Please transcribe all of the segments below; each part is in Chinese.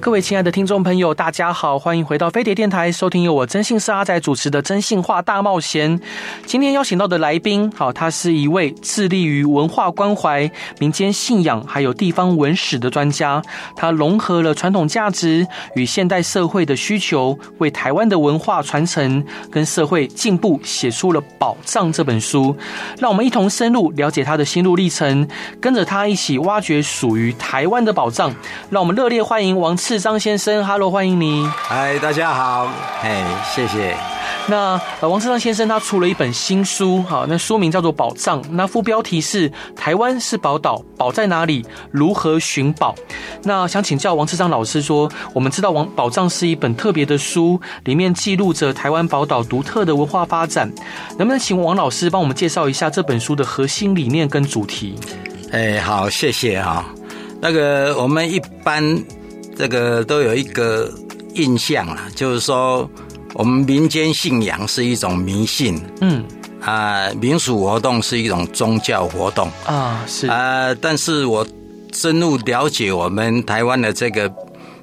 各位亲爱的听众朋友，大家好，欢迎回到飞碟电台，收听由我征信社阿仔主持的《真性话大冒险》。今天邀请到的来宾，好，他是一位致力于文化关怀、民间信仰还有地方文史的专家。他融合了传统价值与现代社会的需求，为台湾的文化传承跟社会进步写出了《宝藏》这本书。让我们一同深入了解他的心路历程，跟着他一起挖掘属于台湾的宝藏。让我们热烈欢迎。王次张先生，Hello，，欢迎你。嗨，大家好，哎，谢谢。那呃，王志章先生他出了一本新书，哈，那书名叫做《宝藏》，那副标题是《台湾是宝岛，宝在哪里？如何寻宝》。那想请教王志章老师说，我们知道王《宝藏》是一本特别的书，里面记录着台湾宝岛独特的文化发展，能不能请王老师帮我们介绍一下这本书的核心理念跟主题？哎，好，谢谢哈。那个我们一般。这个都有一个印象啦，就是说我们民间信仰是一种迷信，嗯。啊，民俗活动是一种宗教活动。啊，是。啊，但是我深入了解我们台湾的这个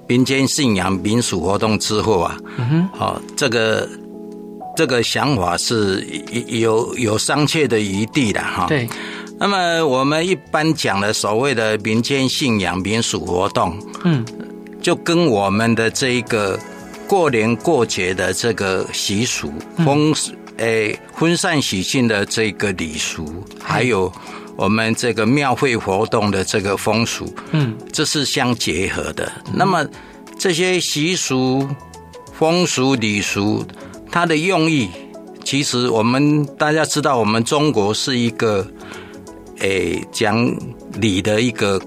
民间信仰、民俗活动之后啊，嗯哼，哦，这个这个想法是有有商榷的余地的哈。对，那么我们一般讲的所谓的民间信仰、民俗活动，嗯。就跟我们的这一个过年过节的这个习俗，风诶、嗯、婚丧喜庆的这个礼俗，还有我们这个庙会活动的这个风俗，嗯，这是相结合的。嗯、那么这些习俗、风俗、礼俗，它的用意，其实我们大家知道，我们中国是一个诶讲礼的一个。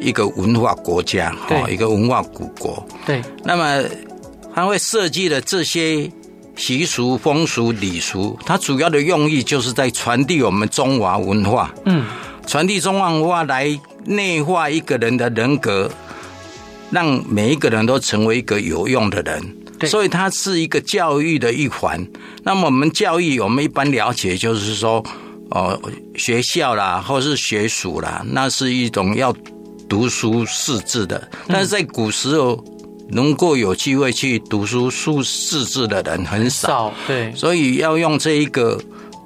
一个文化国家，哈，一个文化古国。对，那么他会设计的这些习俗、风俗、礼俗，它主要的用意就是在传递我们中华文化。嗯，传递中华文化来内化一个人的人格，让每一个人都成为一个有用的人。对，所以它是一个教育的一环。那么我们教育，我们一般了解就是说，哦，学校啦，或是学术啦，那是一种要。读书识字的，但是在古时候，能够有机会去读书书识字的人很少，对，所以要用这一个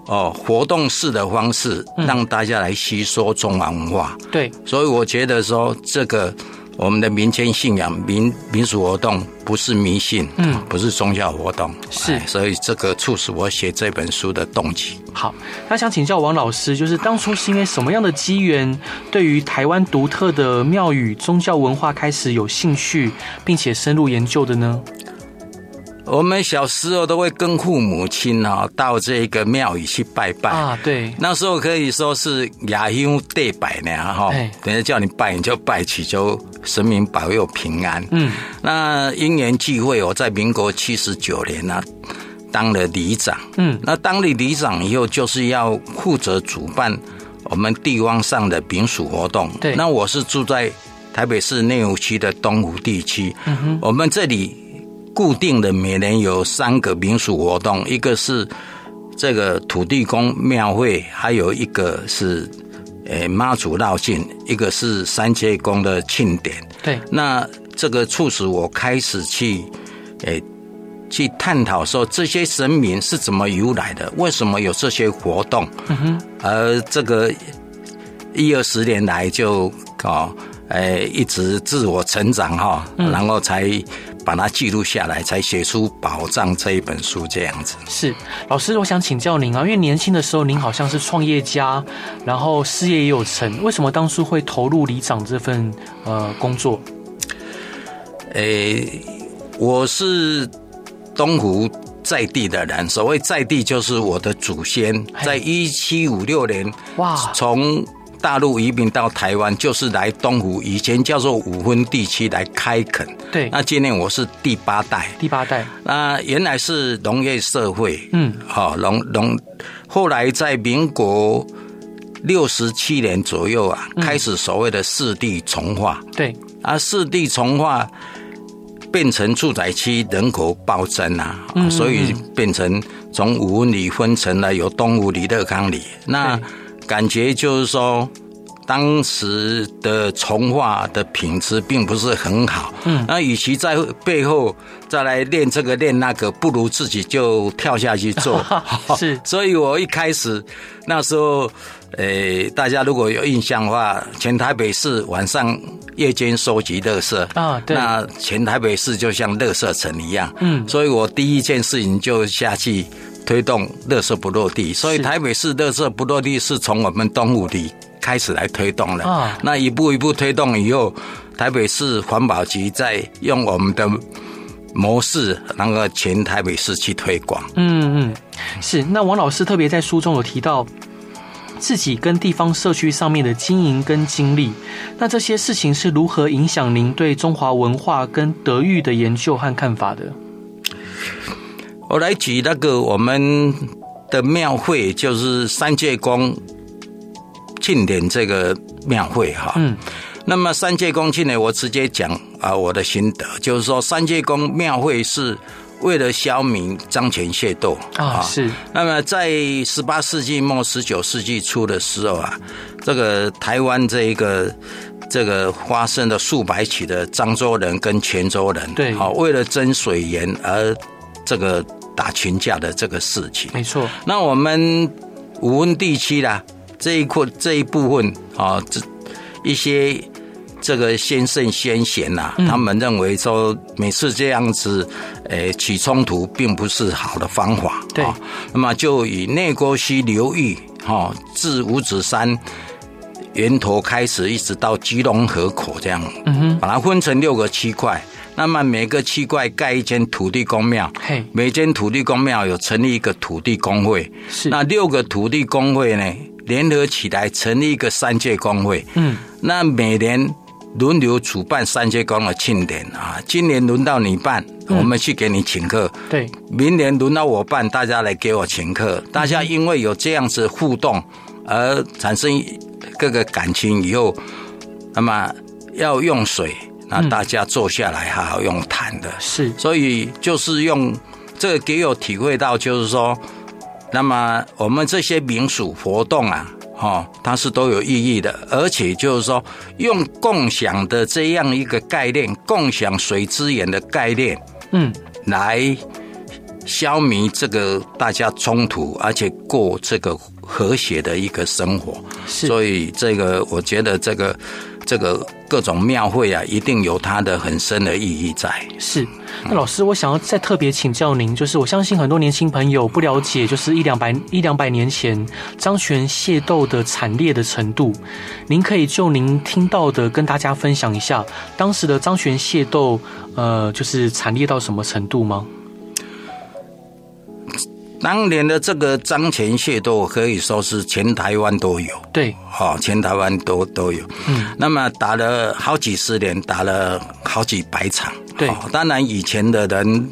哦活动式的方式，让大家来吸收中华文化。对，所以我觉得说这个。我们的民间信仰、民民俗活动不是迷信，嗯，不是宗教活动，是，所以这个促使我写这本书的动机。好，那想请教王老师，就是当初是因为什么样的机缘，对于台湾独特的庙宇宗教文化开始有兴趣，并且深入研究的呢？我们小时候都会跟父母亲啊到这个庙宇去拜拜啊，对，那时候可以说是亚香对拜呢哈，等下叫你拜你就拜，祈求神明保佑平安。嗯，那因缘际会，我在民国七十九年呢当了里长。嗯，那当了里长以后，就是要负责主办我们地方上的民俗活动。对，那我是住在台北市内湖区的东湖地区。嗯哼，我们这里。固定的每年有三个民俗活动，一个是这个土地公庙会，还有一个是诶妈祖绕境，一个是三界宫的庆典。对，那这个促使我开始去诶去探讨说这些神明是怎么由来的，为什么有这些活动？嗯哼，而这个一二十年来就哦诶一直自我成长哈，然后才。把它记录下来，才写出《宝藏》这一本书，这样子。是老师，我想请教您啊，因为年轻的时候您好像是创业家，然后事业也有成，为什么当初会投入里长这份呃工作？诶、欸，我是东湖在地的人，所谓在地就是我的祖先，在一七五六年哇从。大陆移民到台湾，就是来东湖，以前叫做五分地区来开垦。对，那今年我是第八代。第八代。那原来是农业社会，嗯，好农农，后来在民国六十七年左右啊，嗯、开始所谓的四地重划。对，啊，四地重划变成住宅区，人口暴增啊，嗯嗯嗯，所以变成从五分里分成了有东湖里、乐康里。那感觉就是说。当时的从化的品质并不是很好，嗯，那与其在背后再来练这个练那个，不如自己就跳下去做。是，所以我一开始那时候，诶，大家如果有印象的话，全台北市晚上夜间收集垃圾啊，对，那全台北市就像垃圾城一样，嗯，所以我第一件事情就下去推动垃圾不落地，所以台北市垃圾不落地是从我们东武里。开始来推动了啊！那一步一步推动以后，台北市环保局在用我们的模式，那个全台北市去推广。嗯嗯，是。那王老师特别在书中有提到自己跟地方社区上面的经营跟经历，那这些事情是如何影响您对中华文化跟德育的研究和看法的？我来举那个我们的庙会，就是三界宫。庆典这个庙会哈，嗯，那么三界宫庆典，我直接讲啊，我的心得就是说，三界宫庙会是为了消弭漳泉械斗啊，是。那么在十八世纪末、十九世纪初的时候啊，这个台湾这一个这个发生了数百起的漳州人跟泉州人，对，好，为了争水源而这个打群架的这个事情，没错。那我们武温地区啦。这一块这一部分啊，这一些这个先圣先贤呐、啊，他们认为说每次这样子，诶起冲突并不是好的方法。对，那么就以内沟溪流域哈，自五指山源头开始，一直到基隆河口这样，嗯哼，把它分成六个区块。那么每个区块盖一间土地公庙，嘿，每间土地公庙有成立一个土地公会。是，那六个土地公会呢？联合起来成立一个三界公会，嗯，那每年轮流主办三界公的庆典啊。今年轮到你办，我们去给你请客。对，明年轮到我办，大家来给我请客。大家因为有这样子互动而产生各个感情以后，那么要用水，那大家坐下来好好用谈的。是，所以就是用这个给我体会到，就是说。那么我们这些民俗活动啊，哈，它是都有意义的，而且就是说，用共享的这样一个概念，共享水资源的概念，嗯，来消弭这个大家冲突，而且过这个和谐的一个生活。是，所以这个我觉得这个这个各种庙会啊，一定有它的很深的意义在。是。那老师，我想要再特别请教您，就是我相信很多年轻朋友不了解，就是一两百一两百年前漳泉械斗的惨烈的程度，您可以就您听到的跟大家分享一下当时的漳泉械斗，呃，就是惨烈到什么程度吗？当年的这个张前械斗可以说是全台湾都有，对，哦，全台湾都都有，嗯，那么打了好几十年，打了好几百场。对，当然以前的人，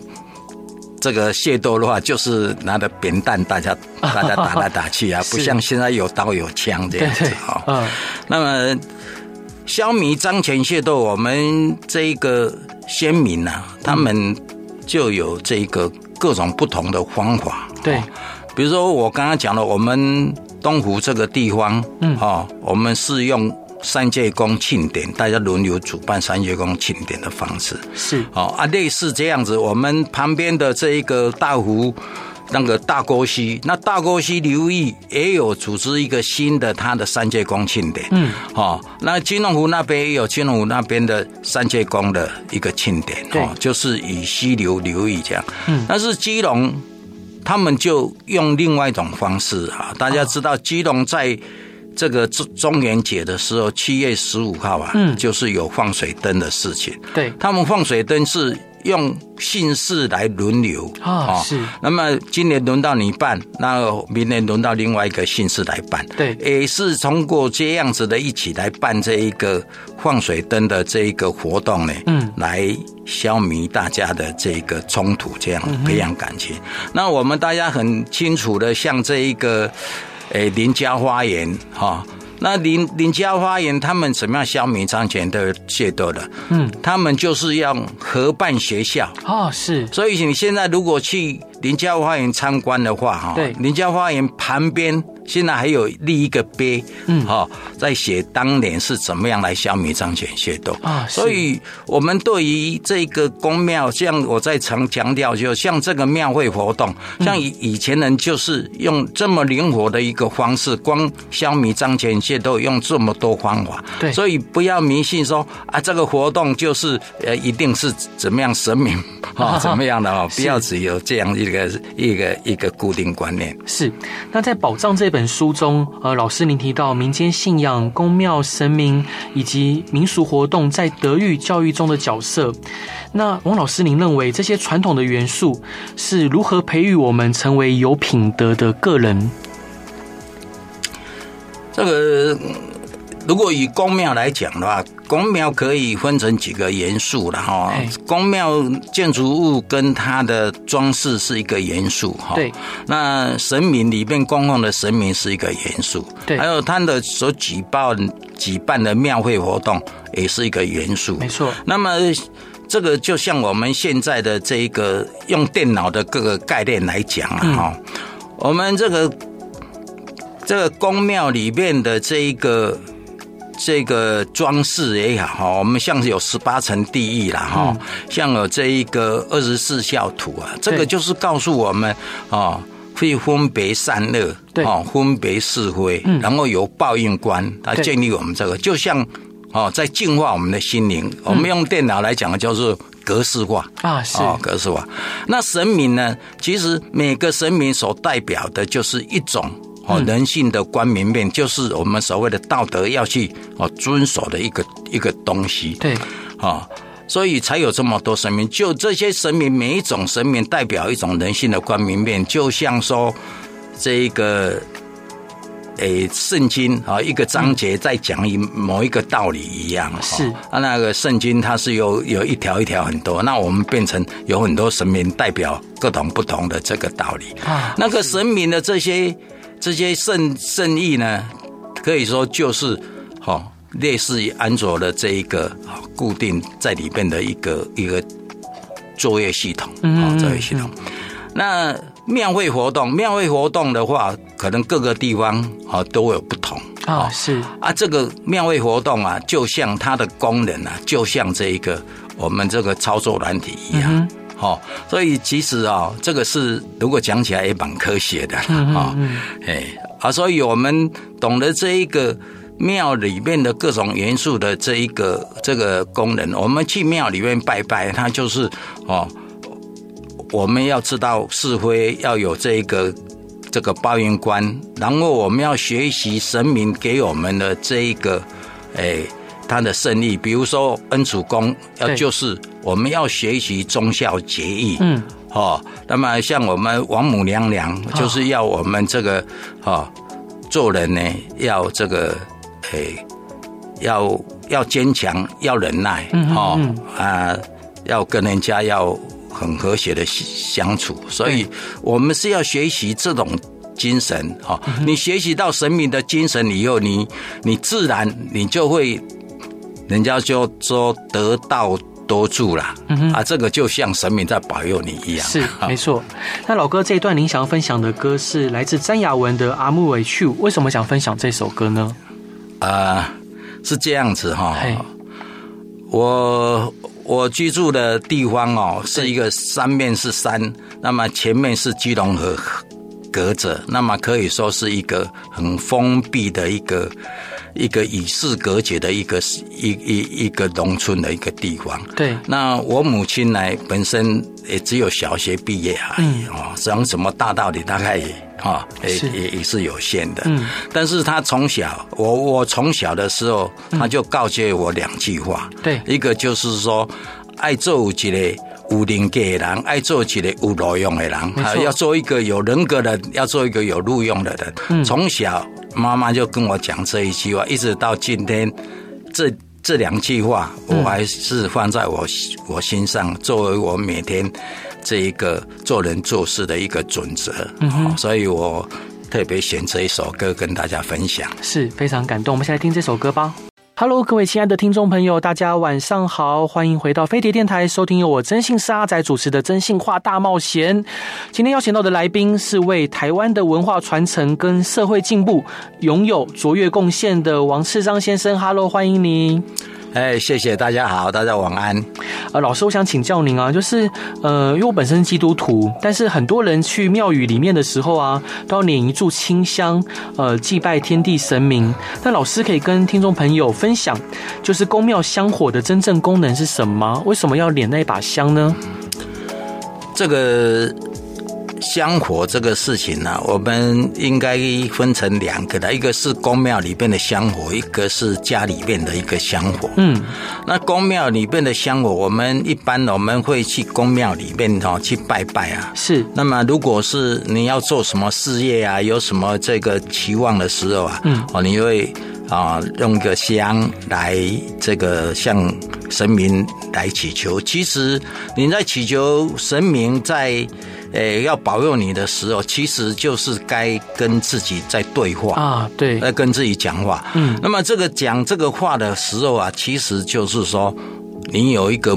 这个械斗的话，就是拿着扁担，大家 大家打来打去啊，不像现在有刀有枪这样子哈。嗯，那么消弭张前械斗，我们这一个先民啊，他们就有这个各种不同的方法。对，比如说我刚刚讲了，我们东湖这个地方，嗯，哦，我们是用。三界公庆典，大家轮流主办三界公庆典的方式是哦啊，类似这样子。我们旁边的这一个大湖，那个大沟溪，那大沟溪流域也有组织一个新的它的三界公庆典。嗯，哦，那金龙湖那边也有金龙湖那边的三界公的一个庆典。对，就是以溪流流域这样。嗯，但是基隆他们就用另外一种方式啊，大家知道基隆在。这个中中元节的时候，七月十五号啊，嗯，就是有放水灯的事情。对，他们放水灯是用姓氏来轮流啊，是。那么今年轮到你办，那明年轮到另外一个姓氏来办，对，也是通过这样子的一起来办这一个放水灯的这一个活动呢，嗯，来消弭大家的这个冲突，这样培养感情。嗯、那我们大家很清楚的，像这一个，诶，林家花园哈。那林林家花园他们怎么样消弭张前的械斗的？嗯，他们就是要合办学校哦，是。所以你现在如果去林家花园参观的话，哈，对，林家花园旁边。现在还有立一个碑，嗯，哈，在写当年是怎么样来消灭张权械斗啊。所以，我们对于这个宫庙，像我在常强调，就像这个庙会活动，像以以前人就是用这么灵活的一个方式，光消灭张权械斗用这么多方法。对，所以不要迷信说啊，这个活动就是呃，一定是怎么样神明 啊，怎么样的啊，不要只有这样一个一个一个固定观念。是，那在保障这。本书中，呃，老师您提到民间信仰、宫庙神明以及民俗活动在德育教育中的角色。那王老师，您认为这些传统的元素是如何培育我们成为有品德的个人？这个。如果以宫庙来讲的话，宫庙可以分成几个元素了哈。宫庙建筑物跟它的装饰是一个元素哈。对。那神明里面供奉的神明是一个元素。对。还有它的所举办举办的庙会活动也是一个元素。没错。那么这个就像我们现在的这一个用电脑的各个概念来讲啊哈，我们这个这个宫庙里面的这一个。这个装饰也好哈，我们像是有十八层地狱啦哈，像有这一个二十四孝图啊，这个就是告诉我们啊，会分别善恶，对，分别是非，然后有报应观来建立我们这个，就像哦，在净化我们的心灵。我们用电脑来讲，就是格式化啊，是格式化。那神明呢？其实每个神明所代表的就是一种。哦，人性的光明面就是我们所谓的道德要去哦遵守的一个一个东西。对，啊，所以才有这么多神明。就这些神明，每一种神明代表一种人性的光明面，就像说这一个诶圣经啊，一个章节在讲一某一个道理一样。是啊，那个圣经它是有有一条一条很多，那我们变成有很多神明代表各种不同的这个道理。啊，那个神明的这些。这些圣圣意呢，可以说就是哈，类似于安卓的这一个固定在里边的一个一个作业系统啊，作业系统。那庙会活动，庙会活动的话，可能各个地方啊都有不同啊。是啊，这个庙会活动啊，就像它的功能啊，就像这一个我们这个操作软体一样。哦，所以其实啊，这个是如果讲起来也蛮科学的啊，哎啊，所以我们懂得这一个庙里面的各种元素的这一个这个功能，我们去庙里面拜拜，它就是哦，我们要知道是非，要有这一个这个报应观，然后我们要学习神明给我们的这一个哎。他的胜利，比如说恩主公，要就是我们要学习忠孝节义，嗯，哦，那么像我们王母娘娘，就是要我们这个，哦，做人呢，要这个，诶，要要坚强，要忍耐，哦，啊，要跟人家要很和谐的相处，所以我们是要学习这种精神，哈，你学习到神明的精神以后，你你自然你就会。人家就说得道多助啦，啊，这个就像神明在保佑你一样。是，没错。那老哥这一段您想要分享的歌是来自詹雅文的《阿木尾曲》，为什么想分享这首歌呢？啊、呃，是这样子哈。我我居住的地方哦，是一个三面是山，那么前面是基隆河隔着，那么可以说是一个很封闭的一个。一个与世隔绝的一个一一一个农村的一个地方。对，那我母亲呢，本身也只有小学毕业而已哦，讲什么大道理，大概也啊，也也也是有限的。嗯，但是她从小，我我从小的时候，她就告诫我两句话。对，一个就是说，爱做一个有人格的人，爱做一个有路用的人，啊，要做一个有人格的，要做一个有路用的人。从、嗯、小妈妈就跟我讲这一句话，一直到今天，这这两句话我还是放在我我心上，作为我每天这一个做人做事的一个准则。嗯，所以我特别选这一首歌跟大家分享，是非常感动。我们先来听这首歌吧。Hello，各位亲爱的听众朋友，大家晚上好，欢迎回到飞碟电台，收听由我真性沙仔主持的《真性化大冒险》。今天邀请到的来宾是为台湾的文化传承跟社会进步拥有卓越贡献的王世章先生。Hello，欢迎你。哎，谢谢大家好，大家晚安。呃，老师，我想请教您啊，就是呃，因为我本身是基督徒，但是很多人去庙宇里面的时候啊，都要点一炷清香，呃，祭拜天地神明。那老师可以跟听众朋友分享，就是宫庙香火的真正功能是什么？为什么要点那一把香呢？这个。香火这个事情呢、啊，我们应该分成两个的，一个是宫庙里边的香火，一个是家里面的一个香火。嗯，那宫庙里边的香火，我们一般我们会去宫庙里面哈去拜拜啊。是。那么如果是你要做什么事业啊，有什么这个期望的时候啊，嗯，哦，你会啊用个香来这个向神明来祈求。其实你在祈求神明在。诶，要保佑你的时候，其实就是该跟自己在对话啊，对，在跟自己讲话。嗯，那么这个讲这个话的时候啊，其实就是说，你有一个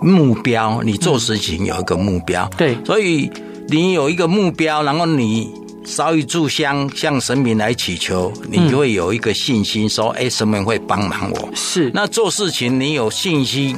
目标，你做事情有一个目标。嗯、对，所以你有一个目标，然后你烧一炷香向神明来祈求，你就会有一个信心，说，哎、嗯，神明会帮忙我。是，那做事情你有信心，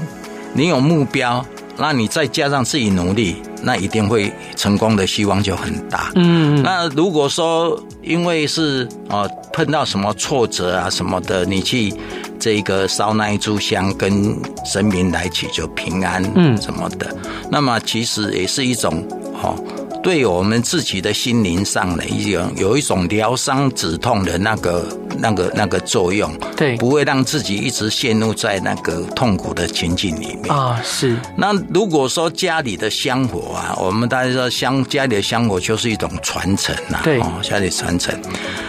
你有目标。那你再加上自己努力，那一定会成功的希望就很大。嗯，那如果说因为是啊碰到什么挫折啊什么的，你去这个烧那一炷香，跟神明来祈求平安，嗯，什么的，那么其实也是一种哦。对我们自己的心灵上呢一种有一种疗伤止痛的那个、那个、那个作用，对，不会让自己一直陷入在那个痛苦的情境里面啊。是。那如果说家里的香火啊，我们大家说香家里的香火就是一种传承呐，对，哦，家里传承。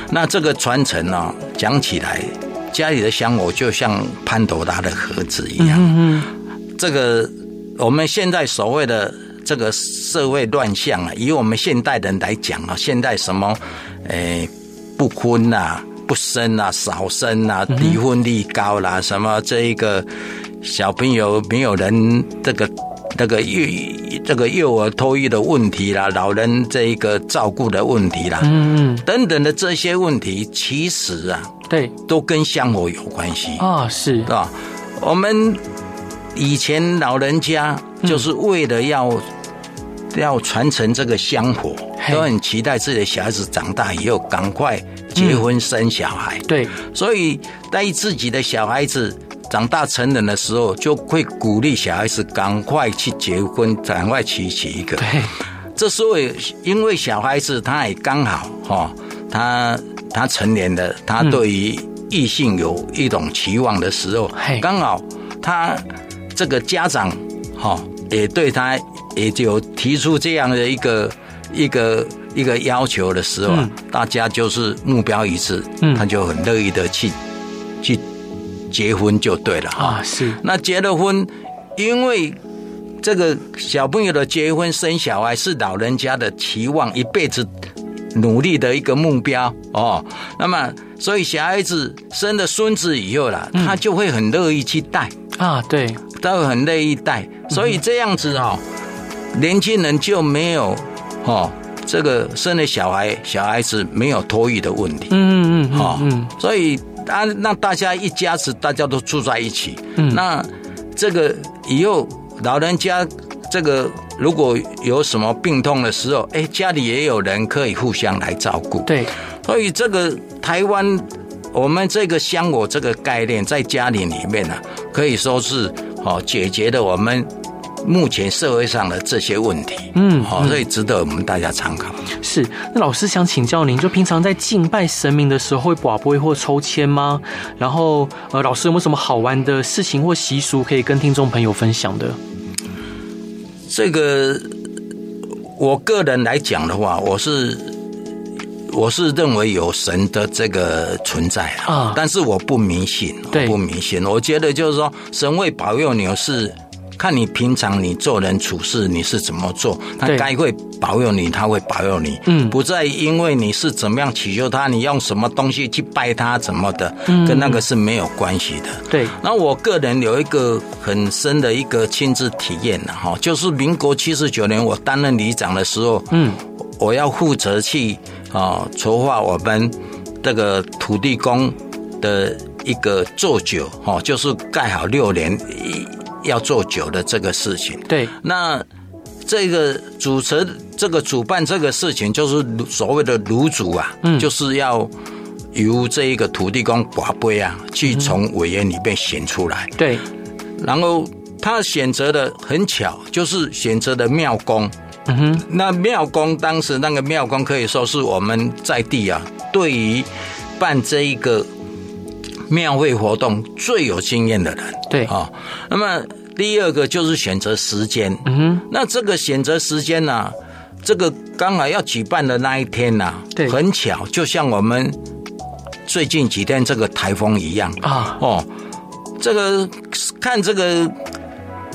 那这个传承呢，讲起来，家里的香火就像潘多拉的盒子一样。嗯嗯。这个我们现在所谓的。这个社会乱象啊，以我们现代人来讲啊，现在什么，诶，不婚啊，不生啊，少生啊，离婚率高啦，什么这一个小朋友没有人这个这个幼这个幼儿托育的问题啦，老人这一个照顾的问题啦，嗯嗯，等等的这些问题，其实啊，对，都跟香火有关系啊，是，是吧？我们以前老人家就是为了要。要传承这个香火，都很期待自己的小孩子长大以后赶快结婚生小孩。嗯、对，所以当自己的小孩子长大成人的时候，就会鼓励小孩子赶快去结婚，赶快娶娶一个。对，这时候因为小孩子他也刚好哈，他他成年了，他对于异性有一种期望的时候，刚好他这个家长哈也对他。也就提出这样的一个一个一个要求的时候，嗯、大家就是目标一致，嗯，他就很乐意的去去结婚就对了啊。是，那结了婚，因为这个小朋友的结婚生小孩是老人家的期望，一辈子努力的一个目标哦。那么，所以小孩子生了孙子以后了，他就会很乐意去带啊，对，他会很乐意带，所以这样子哦。年轻人就没有，哦，这个生了小孩，小孩子没有托育的问题，嗯嗯嗯，哦，所以啊，那大家一家子大家都住在一起，嗯，那这个以后老人家这个如果有什么病痛的时候，哎，家里也有人可以互相来照顾，对，所以这个台湾我们这个香火这个概念在家里里面呢，可以说是哦解决了我们。目前社会上的这些问题，嗯，好，所以值得我们大家参考。是，那老师想请教您，就平常在敬拜神明的时候，会跋杯或抽签吗？然后，呃，老师有没有什么好玩的事情或习俗可以跟听众朋友分享的？这个我个人来讲的话，我是我是认为有神的这个存在啊，但是我不迷信，我不迷信。我觉得就是说，神会保佑你是。看你平常你做人处事你是怎么做，他该会保佑你，他会保佑你。嗯，不再因为你是怎么样祈求他，你用什么东西去拜他怎么的，嗯跟那个是没有关系的。对。那我个人有一个很深的一个亲自体验的哈，就是民国七十九年我担任里长的时候，嗯，我要负责去啊筹划我们这个土地公的一个做酒哈，就是盖好六年。要做酒的这个事情，对，那这个主持、这个主办这个事情，就是所谓的炉主啊，嗯，就是要由这一个土地公寡杯啊，去从委员里面选出来，对，然后他选择的很巧，就是选择的庙公，嗯哼，那庙公当时那个庙公可以说是我们在地啊，对于办这一个。庙会活动最有经验的人，对啊。那么第二个就是选择时间，嗯哼。那这个选择时间呢、啊，这个刚好要举办的那一天呢、啊，对，很巧，就像我们最近几天这个台风一样啊。哦，这个看这个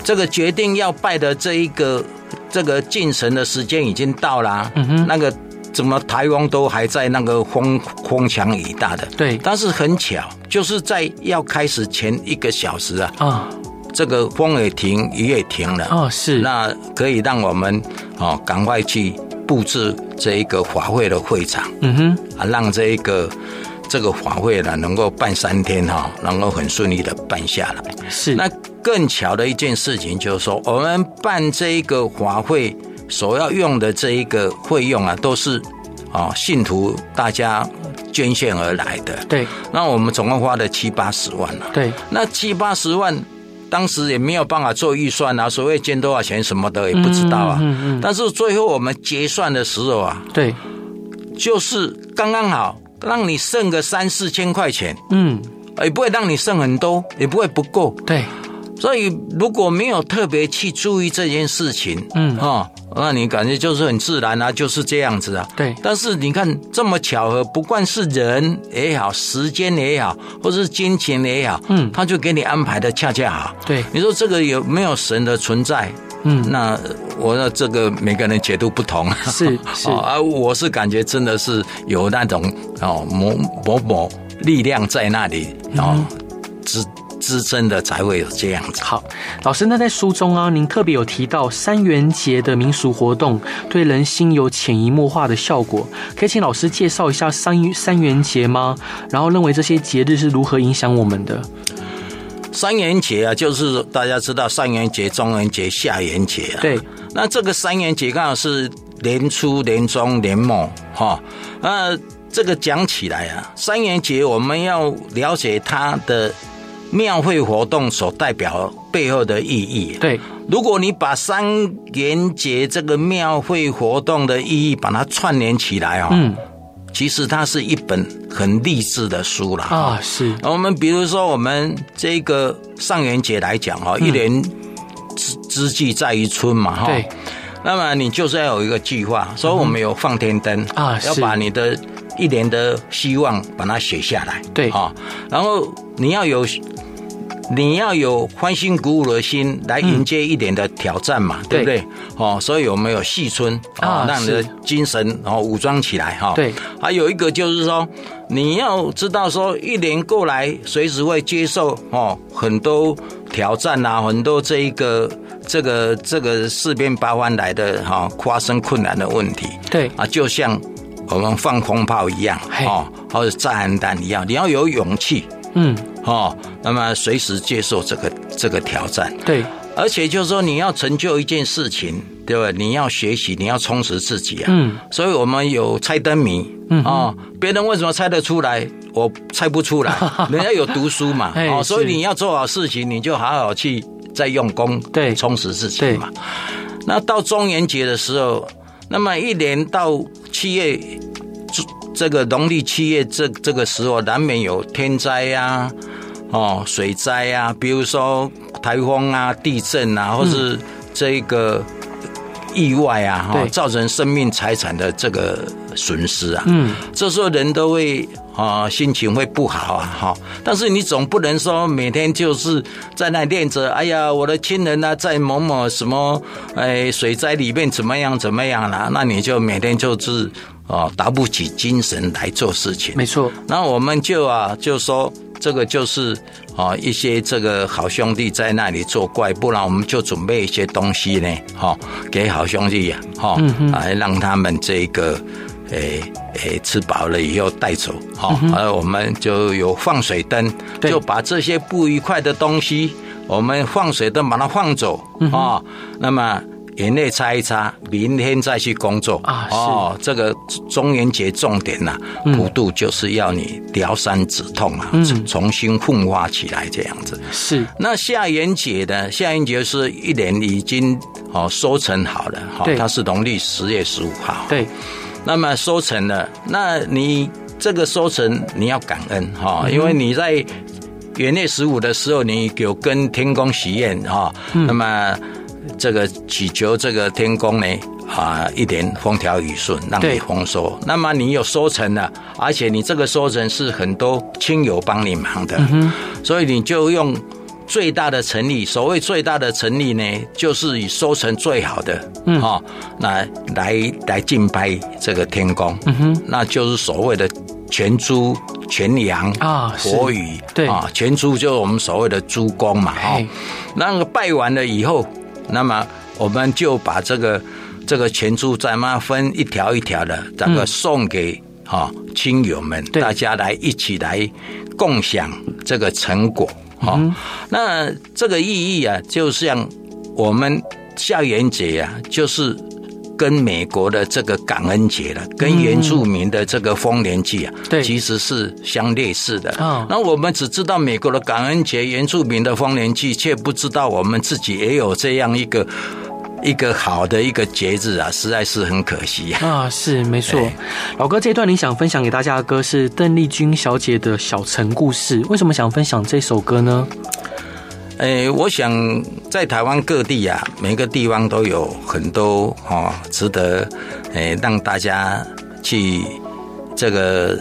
这个决定要拜的这一个这个进神的时间已经到了，嗯哼，那个。怎么台湾都还在那个风风强雨大的？对，但是很巧，就是在要开始前一个小时啊，啊、哦，这个风也停，雨也停了。哦，是，那可以让我们哦赶快去布置这一个法会的会场。嗯哼，啊，让这一个这个法会呢能够办三天哈，能够很顺利的办下来。是，那更巧的一件事情就是说，我们办这一个法会。所要用的这一个费用啊，都是啊信徒大家捐献而来的。对，那我们总共花了七八十万了。对，那七八十万，当时也没有办法做预算啊，所谓捐多少钱什么的也不知道啊。嗯嗯。但是最后我们结算的时候啊，对，就是刚刚好，让你剩个三四千块钱。嗯，也不会让你剩很多，也不会不够。对。所以如果没有特别去注意这件事情，嗯啊，那你感觉就是很自然啊，就是这样子啊。对。但是你看这么巧合，不管是人也好，时间也好，或是金钱也好，嗯，他就给你安排的恰恰好。对。你说这个有没有神的存在？嗯，那我说这个每个人解读不同。是 是啊，我是感觉真的是有那种哦某某某力量在那里哦，只。资深的才会有这样子。好，老师，那在书中啊，您特别有提到三元节的民俗活动对人心有潜移默化的效果，可以请老师介绍一下三三元节吗？然后认为这些节日是如何影响我们的？三元节啊，就是大家知道上元节、中元节、下元节啊。对，那这个三元节刚好是年初、年中、年末哈。那这个讲起来啊，三元节我们要了解它的。庙会活动所代表背后的意义，对，如果你把三元节这个庙会活动的意义把它串联起来啊，嗯，其实它是一本很励志的书了啊。是，我们比如说我们这个上元节来讲啊，一年之之计在于春嘛，哈，对，那么你就是要有一个计划，所以我们有放天灯啊，要把你的一年的希望把它写下来，对啊，然后你要有。你要有欢欣鼓舞的心来迎接一年的挑战嘛，嗯、对不对？哦，所以我们有戏春啊，让你的精神然后武装起来哈。对，还有一个就是说，你要知道说，一年过来随时会接受哦很多挑战啊，很多这一个这个这个四面八方来的哈发生困难的问题。对啊，就像我们放空炮一样哦，或者炸弹弹一样，你要有勇气。嗯。哦，那么随时接受这个这个挑战，对，而且就是说你要成就一件事情，对吧？你要学习，你要充实自己啊。嗯，所以我们有猜灯谜，嗯哦，别人为什么猜得出来，我猜不出来，人家有读书嘛，哦，所以你要做好事情，你就好好去再用功，对，充实自己嘛。那到中元节的时候，那么一年到七月，这这个农历七月这这个时候，难免有天灾呀、啊。哦，水灾啊，比如说台风啊、地震啊，或是这个意外啊，哈，对造成生命财产的这个损失啊，嗯，这时候人都会啊，心情会不好啊，哈。但是你总不能说每天就是在那念着，哎呀，我的亲人啊，在某某什么哎水灾里面怎么样怎么样了，那你就每天就是哦，打不起精神来做事情。没错。那我们就啊，就说。这个就是啊，一些这个好兄弟在那里作怪，不然我们就准备一些东西呢，哈，给好兄弟呀，哈，来让他们这个，诶诶，吃饱了以后带走，哈，而我们就有放水灯，就把这些不愉快的东西，我们放水灯把它放走，啊，那么。眼泪擦一擦，明天再去工作啊！哦，这个中元节重点呐、啊，普渡就是要你疗伤止痛啊，嗯、重新奋发起来这样子。是。那下元节呢？下元节是一年已经哦收成好了，哈，它是农历十月十五号。对。那么收成了，那你这个收成你要感恩哈，因为你在元月十五的时候，你有跟天公许愿哈，那么。这个祈求这个天公呢啊，一年风调雨顺，让你丰收。那么你有收成了，而且你这个收成是很多亲友帮你忙的，嗯、所以你就用最大的诚意。所谓最大的诚意呢，就是以收成最好的，嗯，哈，来来来敬拜这个天公，嗯哼，那就是所谓的全猪全羊啊，活鱼，对。啊，全猪就是我们所谓的猪公嘛，哦，那个拜完了以后。那么我们就把这个这个全猪再嘛分一条一条的，这个送给哈亲友们，大家来一起来共享这个成果哈。那这个意义啊，就像我们校园节啊，就是跟美国的这个感恩节了，跟原住民的这个丰年祭啊，对，其实是相类似的。啊，那我们只知道美国的感恩节、原住民的丰年祭，却不知道我们自己也有这样一个一个好的一个节日啊，实在是很可惜啊。啊，是没错。老哥，这段你想分享给大家的歌是邓丽君小姐的小城故事，为什么想分享这首歌呢？诶、欸，我想在台湾各地啊，每个地方都有很多啊值得诶、欸、让大家去这个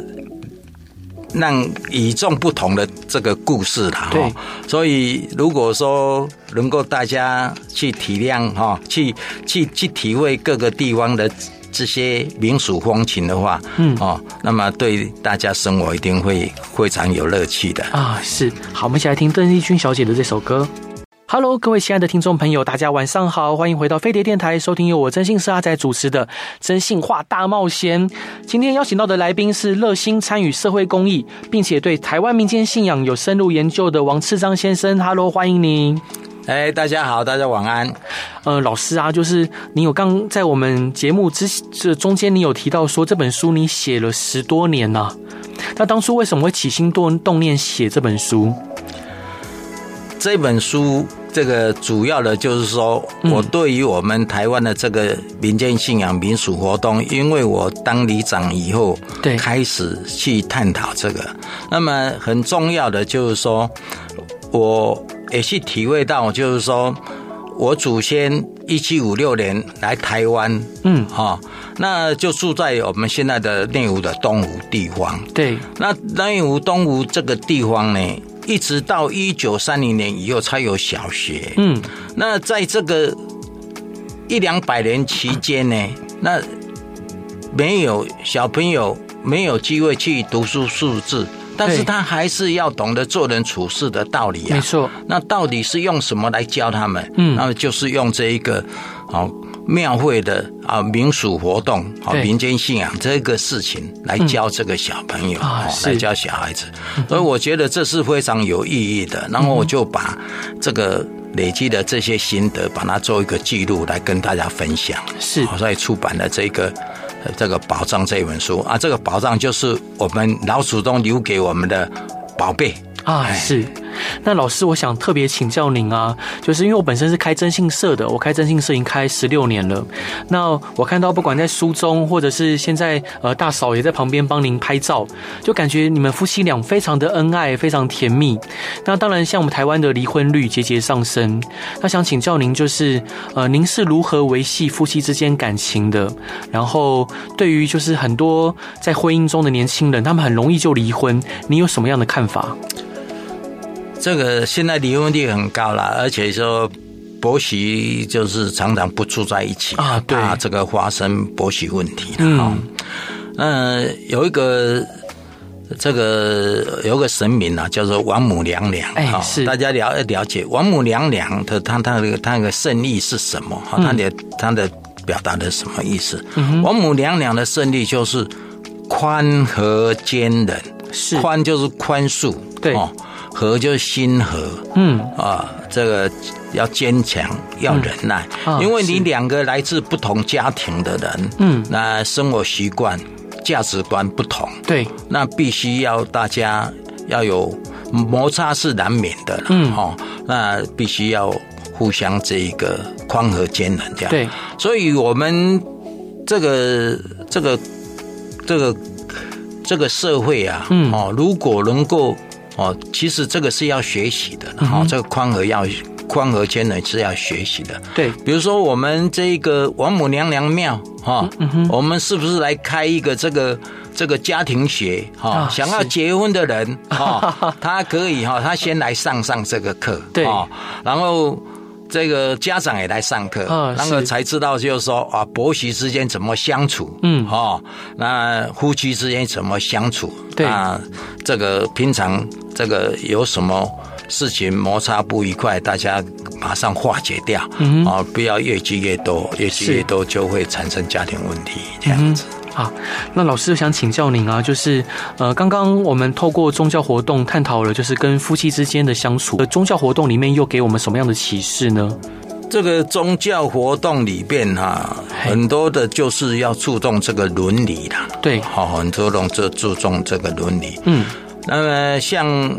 让与众不同的这个故事啦。哈。所以如果说能够大家去体谅哈，去去去体会各个地方的。这些民俗风情的话，嗯哦，那么对大家生活一定会非常有乐趣的啊。是，好，我们一起来听邓丽君小姐的这首歌。Hello，各位亲爱的听众朋友，大家晚上好，欢迎回到飞碟电台，收听由我真心是阿仔主持的《征信话大冒险》。今天邀请到的来宾是热心参与社会公益，并且对台湾民间信仰有深入研究的王次章先生。Hello，欢迎您。哎，大家好，大家晚安。呃，老师啊，就是你有刚在我们节目之这中间，你有提到说这本书你写了十多年呐、啊。那当初为什么会起心动动念写这本书？这本书这个主要的就是说，我对于我们台湾的这个民间信仰民俗活动，因为我当里长以后，对，开始去探讨这个。那么很重要的就是说，我。也去体会到，就是说，我祖先一七五六年来台湾，嗯，哈，那就住在我们现在的内湖的东湖地方。对，那内湖东湖这个地方呢，一直到一九三零年以后才有小学。嗯，那在这个一两百年期间呢，那没有小朋友没有机会去读书识字。但是他还是要懂得做人处事的道理啊。没错。那到底是用什么来教他们？嗯，那么就是用这一个好庙会的啊民俗活动啊民间信仰这个事情来教这个小朋友啊，来教小孩子。所以我觉得这是非常有意义的。然后我就把这个累积的这些心得，把它做一个记录来跟大家分享。是，所以出版了这个。这个宝藏这一本书。啊，这个宝藏就是我们老祖宗留给我们的宝贝。啊，是那老师，我想特别请教您啊，就是因为我本身是开征信社的，我开征信社已经开十六年了。那我看到不管在书中，或者是现在呃大嫂也在旁边帮您拍照，就感觉你们夫妻俩非常的恩爱，非常甜蜜。那当然，像我们台湾的离婚率节节上升。那想请教您，就是呃，您是如何维系夫妻之间感情的？然后对于就是很多在婚姻中的年轻人，他们很容易就离婚，你有什么样的看法？这个现在离婚率很高了，而且说婆媳就是常常不住在一起啊，对，怕这个发生婆媳问题了。嗯，嗯，有一个这个有个神明啊，叫做王母娘娘。哎，是大家了了解王母娘娘的她她那个她那个圣意是什么？哈，她的她的表达的什么意思？王母娘娘的圣意就是宽和坚忍，是宽就是宽恕，对。和就是心和，嗯。啊，这个要坚强，要忍耐，因为你两个来自不同家庭的人，嗯，那生活习惯、价值观不同，对，那必须要大家要有摩擦是难免的了，嗯，哈，那必须要互相这一个宽和坚忍这样，对，所以我们这个这个这个这个社会啊，嗯，哦，如果能够。哦，其实这个是要学习的，哈、嗯，这个宽和要宽和间呢是要学习的。对，比如说我们这个王母娘娘庙，哈、我们是不是来开一个这个这个家庭学？哈、啊，想要结婚的人，哈，他可以哈，他先来上上这个课，对，然后。这个家长也来上课，然后才知道就是说啊，婆媳之间怎么相处，嗯，哦，那夫妻之间怎么相处，对啊，这个平常这个有什么事情摩擦不愉快，大家马上化解掉，嗯，啊，不要越积越多，越积越多就会产生家庭问题，这样子。好，那老师想请教您啊，就是呃，刚刚我们透过宗教活动探讨了，就是跟夫妻之间的相处。宗教活动里面又给我们什么样的启示呢？这个宗教活动里边哈，很多的就是要注重这个伦理的，对，好，很多人就注重这个伦理。嗯，那么像。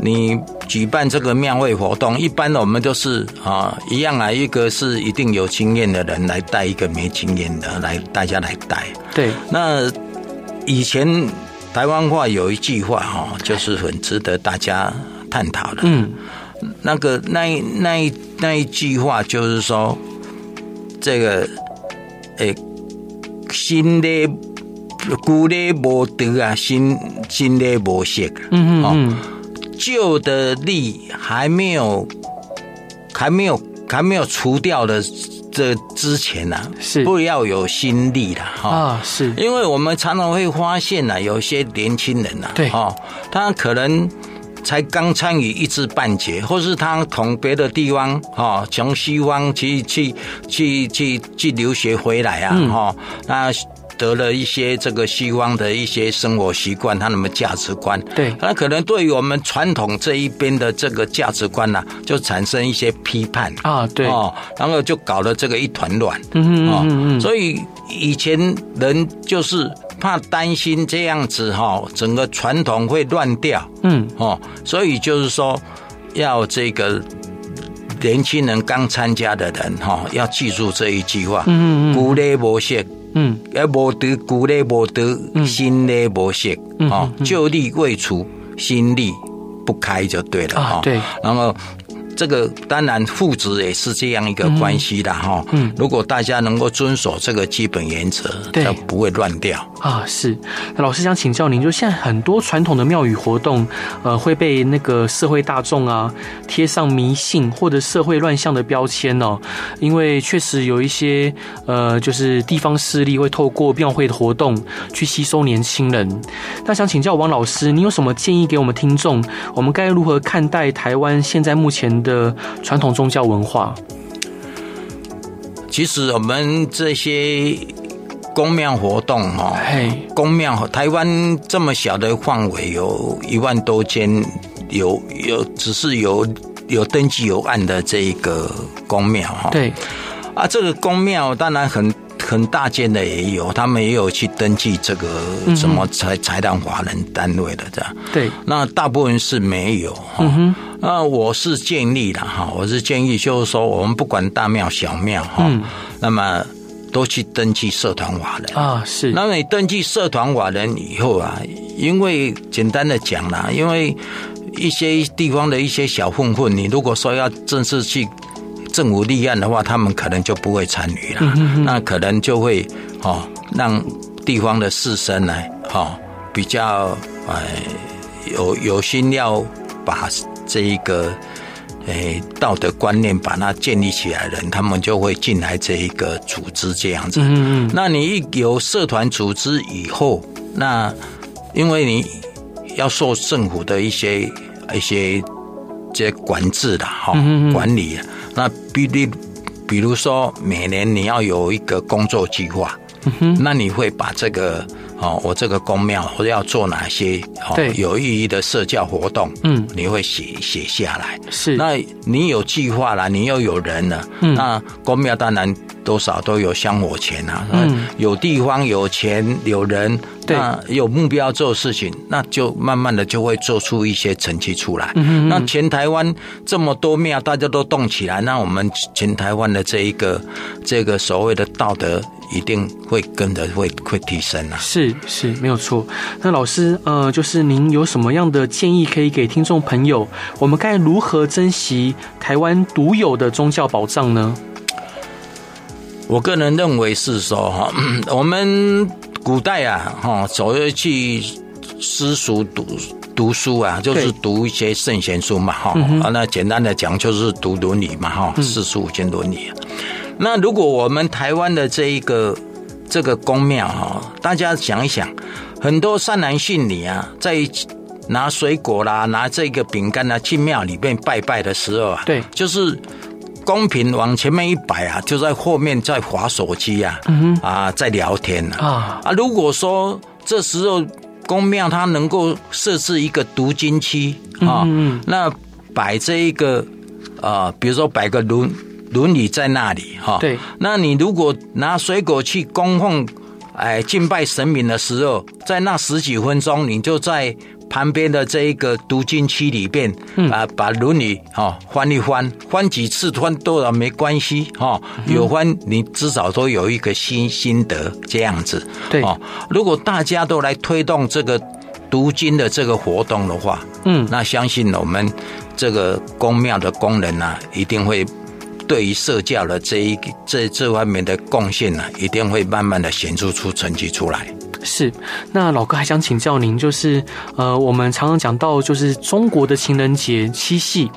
你举办这个庙会活动，一般我们都是啊一样啊，一个是一定有经验的人来带，一个没经验的来，大家来带。对，那以前台湾话有一句话哈，就是很值得大家探讨的。嗯，那个那那那一句话就是说，这个诶，新的旧的无德啊，新新的无色。嗯嗯嗯。旧的力还没有，还没有，还没有除掉的这之前呢、啊，是不要有新力了哈。啊，是，因为我们常常会发现呢、啊，有些年轻人呐、啊，对，哦，他可能才刚参与一知半解，或是他从别的地方哈，从西方去去去去去留学回来啊，哈、嗯，那。得了一些这个西方的一些生活习惯，他们价值观，对，那可能对于我们传统这一边的这个价值观呢、啊，就产生一些批判。啊，对。哦，然后就搞了这个一团乱，嗯嗯嗯，所以以前人就是怕担心这样子哈，整个传统会乱掉，嗯。哦，所以就是说要这个年轻人刚参加的人哈，要记住这一句话，嗯嗯，古来无色。嗯，要无得旧的无得，新的无色，哦，旧力未除，新力不开就对了哈。对，然后。这个当然父子也是这样一个关系的哈。嗯，如果大家能够遵守这个基本原则，对，就不会乱掉啊。是，那老师想请教您，就现在很多传统的庙宇活动，呃，会被那个社会大众啊贴上迷信或者社会乱象的标签哦。因为确实有一些呃，就是地方势力会透过庙会的活动去吸收年轻人。那想请教王老师，你有什么建议给我们听众？我们该如何看待台湾现在目前的传统宗教文化，其实我们这些宫庙活动哈，公庙台湾这么小的范围，有一万多间，有有只是有有登记有案的这一个公庙哈。对，啊，这个公庙当然很。很大间的也有，他们也有去登记这个什么财财团法人单位的这样。对，那大部分是没有哈。那我是建议的哈，我是建议就是说，我们不管大庙小庙哈，嗯、那么都去登记社团法人啊。是，那么你登记社团法人以后啊，因为简单的讲啦，因为一些地方的一些小混混，你如果说要正式去政府立案的话，他们可能就不会参与了。嗯、哼哼那可能就会哦，让地方的士绅呢，哈，比较哎有有心要把这一个诶道德观念把它建立起来的人，他们就会进来这一个组织这样子。嗯嗯。那你一有社团组织以后，那因为你要受政府的一些。一些这些管制的哈，管理，那比例，比如说每年你要有一个工作计划，那你会把这个哦，我这个宫庙或者要做哪些哦有意义的社教活动，嗯，你会写写下来，是，那你有计划了，你又有人了，那宫庙当然。多少都有香火钱啊，嗯，有地方有钱有人，那有目标做事情，那就慢慢的就会做出一些成绩出来。嗯，那全台湾这么多庙，大家都动起来，那我们全台湾的这一个这个所谓的道德一定会跟着会会提升啊。是是，没有错。那老师，呃，就是您有什么样的建议可以给听众朋友？我们该如何珍惜台湾独有的宗教保障呢？我个人认为是说哈，我们古代啊哈，所谓去私塾读读书啊，就是读一些圣贤书嘛哈。啊，那简单的讲就是读伦理嘛哈，四书五经伦理。那如果我们台湾的这一个这个宫庙哈，大家想一想，很多善男信女啊，在拿水果啦、拿这个饼干啊去庙里面拜拜的时候啊，对，就是。公屏往前面一摆啊，就在后面在划手机啊，啊，在聊天啊啊！如果说这时候宫庙它能够设置一个读经区啊，那摆这一个啊，比如说摆个轮轮椅在那里哈，对，那你如果拿水果去供奉哎敬拜神明的时候，在那十几分钟，你就在。旁边的这一个读经区里边，啊，把《伦理》哈翻一翻，翻几次翻多了没关系哈，有翻你至少都有一个心心得这样子。对。哦，如果大家都来推动这个读经的这个活动的话，嗯，那相信我们这个宫庙的工人呢，一定会对于社教的这一这这方面的贡献呢，一定会慢慢的显出出成绩出来。是，那老哥还想请教您，就是呃，我们常常讲到就是中国的情人节七夕，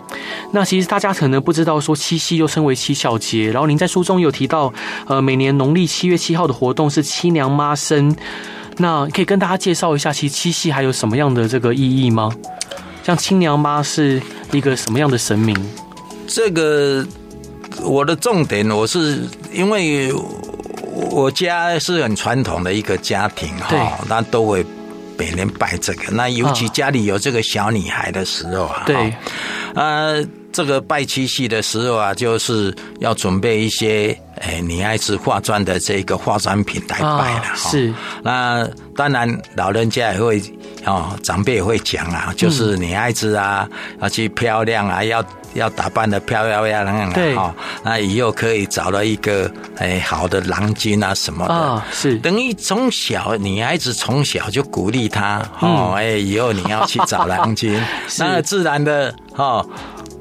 那其实大家可能不知道说七夕又称为七小节，然后您在书中有提到，呃，每年农历七月七号的活动是七娘妈生，那可以跟大家介绍一下，其实七夕还有什么样的这个意义吗？像七娘妈是一个什么样的神明？这个我的重点，我是因为。我家是很传统的一个家庭哈，那都会每年拜这个。那尤其家里有这个小女孩的时候啊，对，呃，这个拜七夕的时候啊，就是要准备一些哎女孩子化妆的这个化妆品来拜了哈。是，那当然老人家也会哦，长辈也会讲啊，就是女孩子啊要去漂亮啊，要。要打扮的漂漂亮亮的哈，那以后可以找到一个哎好的郎君啊什么的，哦、是。等于从小女孩子从小就鼓励她哦，哎、嗯、以后你要去找郎君，是。那自然的哦，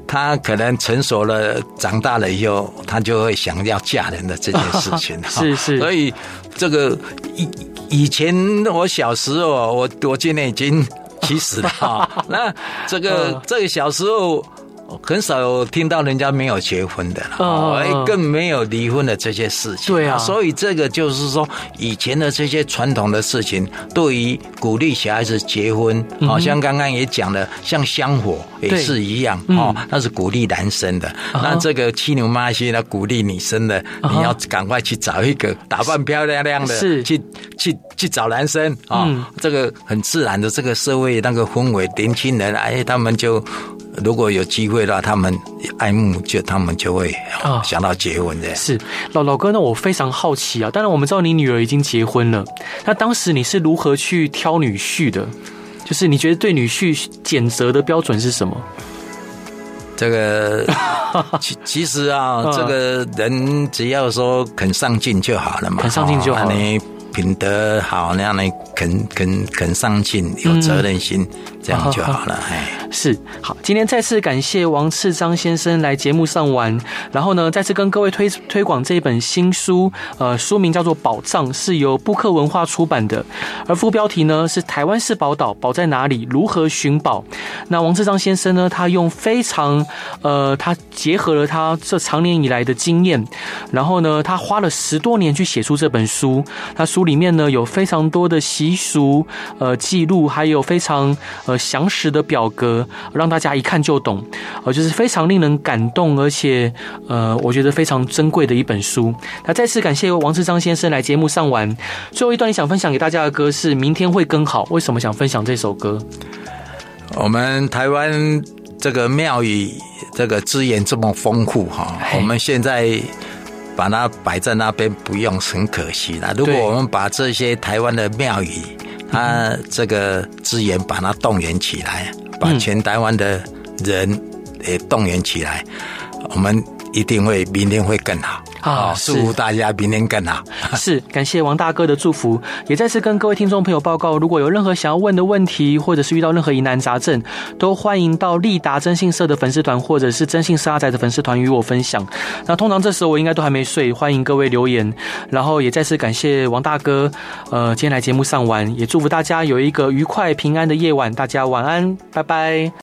他可能成熟了，长大了以后，他就会想要嫁人的这件事情，哦、是是，所以这个以以前我小时候，我我今年已经七十了哈，那这个、呃、这个小时候。很少有听到人家没有结婚的了，哦，更没有离婚的这些事情。对啊，所以这个就是说，以前的这些传统的事情，对于鼓励小孩子结婚，好像刚刚也讲了，像香火也是一样哦，那是鼓励男生的。那这个七牛八夕呢，鼓励女生的，你要赶快去找一个打扮漂亮亮的，是去去去找男生啊。这个很自然的，这个社会那个氛围，年轻人哎，他们就。如果有机会的话，他们爱慕就他们就会想到结婚的。是老老哥，那我非常好奇啊。当然我们知道你女儿已经结婚了，那当时你是如何去挑女婿的？就是你觉得对女婿拣择的标准是什么？这个 其其实啊，这个人只要说肯上进就好了嘛，肯上进就好了。你品德好，那样你肯肯肯上进，有责任心。嗯这样就好了，哎，是好。今天再次感谢王赐章先生来节目上玩，然后呢，再次跟各位推推广这一本新书，呃，书名叫做《宝藏》，是由布克文化出版的，而副标题呢是“台湾是宝岛，宝在哪里？如何寻宝？”那王赐章先生呢，他用非常呃，他结合了他这长年以来的经验，然后呢，他花了十多年去写出这本书。他书里面呢有非常多的习俗呃记录，还有非常呃。详实的表格，让大家一看就懂，呃，就是非常令人感动，而且呃，我觉得非常珍贵的一本书。那再次感谢王志章先生来节目上玩。最后一段，你想分享给大家的歌是《明天会更好》，为什么想分享这首歌？我们台湾这个庙宇这个资源这么丰富哈，我们现在把它摆在那边不用，很可惜啦。如果我们把这些台湾的庙宇，他这个资源把它动员起来，把全台湾的人也动员起来，我们一定会明天会更好。啊，祝福大家明天更好。是，感谢王大哥的祝福，也再次跟各位听众朋友报告，如果有任何想要问的问题，或者是遇到任何疑难杂症，都欢迎到利达征信社的粉丝团，或者是征信社阿仔的粉丝团与我分享。那通常这时候我应该都还没睡，欢迎各位留言。然后也再次感谢王大哥，呃，今天来节目上玩，也祝福大家有一个愉快平安的夜晚。大家晚安，拜拜。